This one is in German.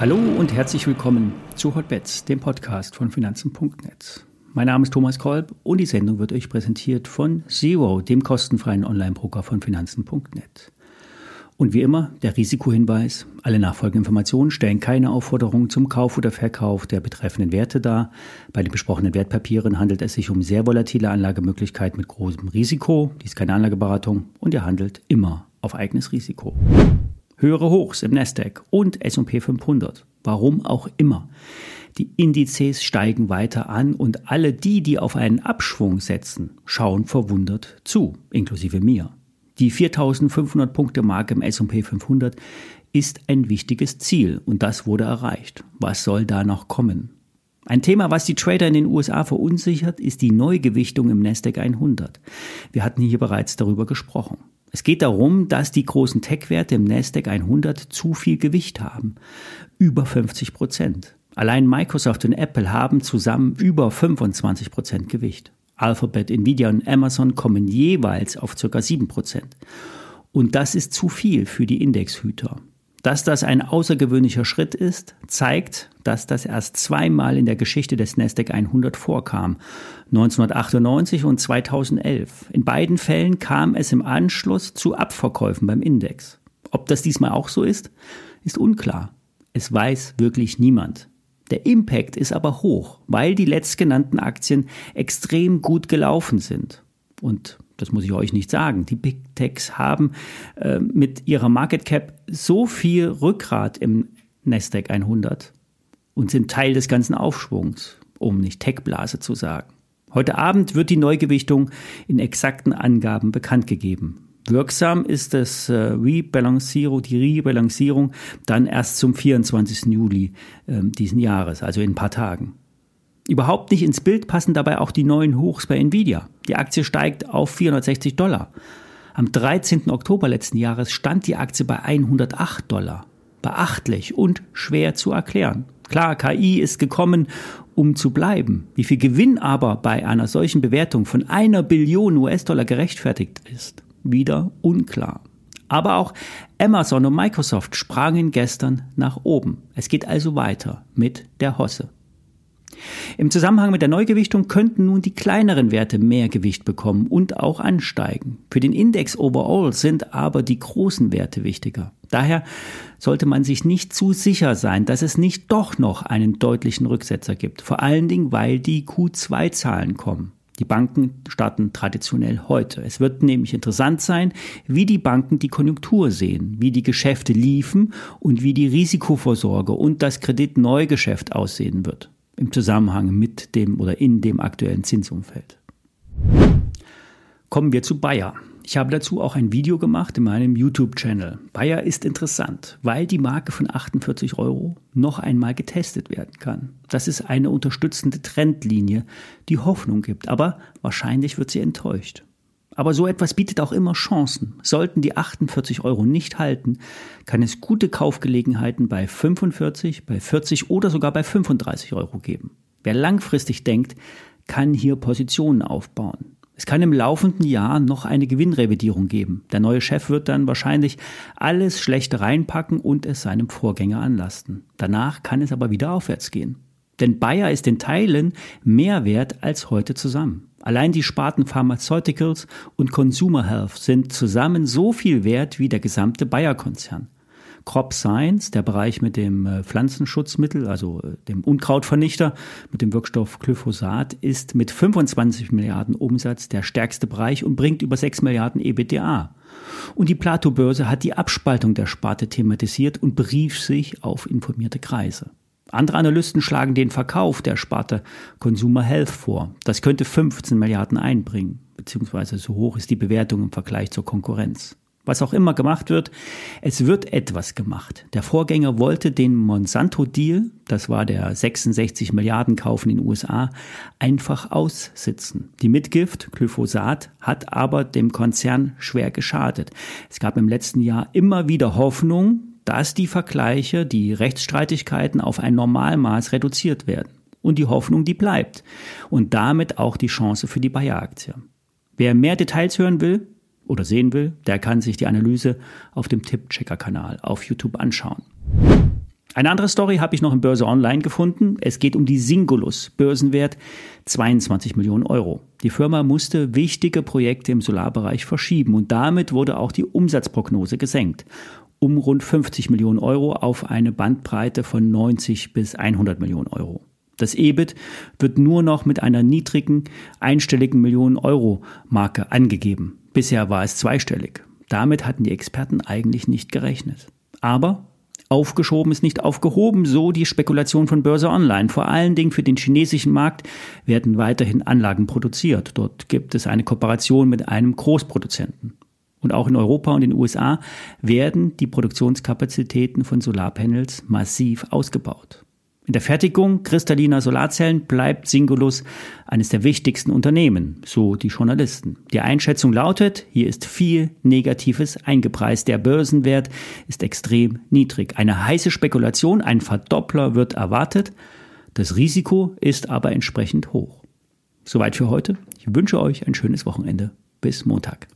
Hallo und herzlich willkommen zu Hotbets, dem Podcast von Finanzen.net. Mein Name ist Thomas Kolb und die Sendung wird euch präsentiert von Zero, dem kostenfreien Online-Broker von Finanzen.net. Und wie immer der Risikohinweis. Alle nachfolgenden Informationen stellen keine Aufforderung zum Kauf oder Verkauf der betreffenden Werte dar. Bei den besprochenen Wertpapieren handelt es sich um sehr volatile Anlagemöglichkeiten mit großem Risiko. Dies ist keine Anlageberatung und ihr handelt immer auf eigenes Risiko. Höhere Hochs im Nasdaq und S&P 500. Warum auch immer. Die Indizes steigen weiter an und alle die, die auf einen Abschwung setzen, schauen verwundert zu, inklusive mir. Die 4500 Punkte Marke im S&P 500 ist ein wichtiges Ziel und das wurde erreicht. Was soll da noch kommen? Ein Thema, was die Trader in den USA verunsichert, ist die Neugewichtung im Nasdaq 100. Wir hatten hier bereits darüber gesprochen. Es geht darum, dass die großen Tech-Werte im Nasdaq 100 zu viel Gewicht haben. Über 50 Prozent. Allein Microsoft und Apple haben zusammen über 25 Prozent Gewicht. Alphabet, Nvidia und Amazon kommen jeweils auf ca. 7 Prozent. Und das ist zu viel für die Indexhüter. Dass das ein außergewöhnlicher Schritt ist, zeigt, dass das erst zweimal in der Geschichte des Nasdaq 100 vorkam, 1998 und 2011. In beiden Fällen kam es im Anschluss zu Abverkäufen beim Index. Ob das diesmal auch so ist, ist unklar. Es weiß wirklich niemand. Der Impact ist aber hoch, weil die letztgenannten Aktien extrem gut gelaufen sind. Und das muss ich euch nicht sagen, die Big Techs haben äh, mit ihrer Market Cap so viel Rückgrat im Nasdaq 100 und sind Teil des ganzen Aufschwungs, um nicht Tech-Blase zu sagen. Heute Abend wird die Neugewichtung in exakten Angaben bekannt gegeben. Wirksam ist das äh, Rebalancierung, die Rebalancierung dann erst zum 24. Juli äh, diesen Jahres, also in ein paar Tagen. Überhaupt nicht ins Bild passen dabei auch die neuen Hochs bei Nvidia. Die Aktie steigt auf 460 Dollar. Am 13. Oktober letzten Jahres stand die Aktie bei 108 Dollar. Beachtlich und schwer zu erklären. Klar, KI ist gekommen, um zu bleiben. Wie viel Gewinn aber bei einer solchen Bewertung von einer Billion US-Dollar gerechtfertigt ist, wieder unklar. Aber auch Amazon und Microsoft sprangen gestern nach oben. Es geht also weiter mit der Hosse. Im Zusammenhang mit der Neugewichtung könnten nun die kleineren Werte mehr Gewicht bekommen und auch ansteigen. Für den Index overall sind aber die großen Werte wichtiger. Daher sollte man sich nicht zu sicher sein, dass es nicht doch noch einen deutlichen Rücksetzer gibt. Vor allen Dingen, weil die Q2-Zahlen kommen. Die Banken starten traditionell heute. Es wird nämlich interessant sein, wie die Banken die Konjunktur sehen, wie die Geschäfte liefen und wie die Risikovorsorge und das Kreditneugeschäft aussehen wird im Zusammenhang mit dem oder in dem aktuellen Zinsumfeld. Kommen wir zu Bayer. Ich habe dazu auch ein Video gemacht in meinem YouTube-Channel. Bayer ist interessant, weil die Marke von 48 Euro noch einmal getestet werden kann. Das ist eine unterstützende Trendlinie, die Hoffnung gibt, aber wahrscheinlich wird sie enttäuscht. Aber so etwas bietet auch immer Chancen. Sollten die 48 Euro nicht halten, kann es gute Kaufgelegenheiten bei 45, bei 40 oder sogar bei 35 Euro geben. Wer langfristig denkt, kann hier Positionen aufbauen. Es kann im laufenden Jahr noch eine Gewinnrevidierung geben. Der neue Chef wird dann wahrscheinlich alles Schlechte reinpacken und es seinem Vorgänger anlasten. Danach kann es aber wieder aufwärts gehen. Denn Bayer ist in Teilen mehr wert als heute zusammen. Allein die Sparten Pharmaceuticals und Consumer Health sind zusammen so viel wert wie der gesamte Bayer-Konzern. Crop Science, der Bereich mit dem äh, Pflanzenschutzmittel, also äh, dem Unkrautvernichter, mit dem Wirkstoff Glyphosat, ist mit 25 Milliarden Umsatz der stärkste Bereich und bringt über 6 Milliarden EBITDA. Und die Plato-Börse hat die Abspaltung der Sparte thematisiert und berief sich auf informierte Kreise. Andere Analysten schlagen den Verkauf der Sparte Consumer Health vor. Das könnte 15 Milliarden einbringen, beziehungsweise so hoch ist die Bewertung im Vergleich zur Konkurrenz. Was auch immer gemacht wird, es wird etwas gemacht. Der Vorgänger wollte den Monsanto-Deal, das war der 66 Milliarden Kauf in den USA, einfach aussitzen. Die Mitgift, Glyphosat, hat aber dem Konzern schwer geschadet. Es gab im letzten Jahr immer wieder Hoffnung, dass die Vergleiche, die Rechtsstreitigkeiten auf ein Normalmaß reduziert werden. Und die Hoffnung, die bleibt. Und damit auch die Chance für die Bayer-Aktie. Wer mehr Details hören will, oder sehen will, der kann sich die Analyse auf dem Tipp-Checker-Kanal auf YouTube anschauen. Eine andere Story habe ich noch in Börse Online gefunden. Es geht um die Singulus, Börsenwert 22 Millionen Euro. Die Firma musste wichtige Projekte im Solarbereich verschieben und damit wurde auch die Umsatzprognose gesenkt um rund 50 Millionen Euro auf eine Bandbreite von 90 bis 100 Millionen Euro. Das EBIT wird nur noch mit einer niedrigen einstelligen Millionen Euro Marke angegeben. Bisher war es zweistellig. Damit hatten die Experten eigentlich nicht gerechnet. Aber aufgeschoben ist nicht aufgehoben, so die Spekulation von Börse Online. Vor allen Dingen für den chinesischen Markt werden weiterhin Anlagen produziert. Dort gibt es eine Kooperation mit einem Großproduzenten. Und auch in Europa und in den USA werden die Produktionskapazitäten von Solarpanels massiv ausgebaut. In der Fertigung kristalliner Solarzellen bleibt Singulus eines der wichtigsten Unternehmen, so die Journalisten. Die Einschätzung lautet, hier ist viel Negatives eingepreist. Der Börsenwert ist extrem niedrig. Eine heiße Spekulation, ein Verdoppler wird erwartet. Das Risiko ist aber entsprechend hoch. Soweit für heute. Ich wünsche euch ein schönes Wochenende. Bis Montag.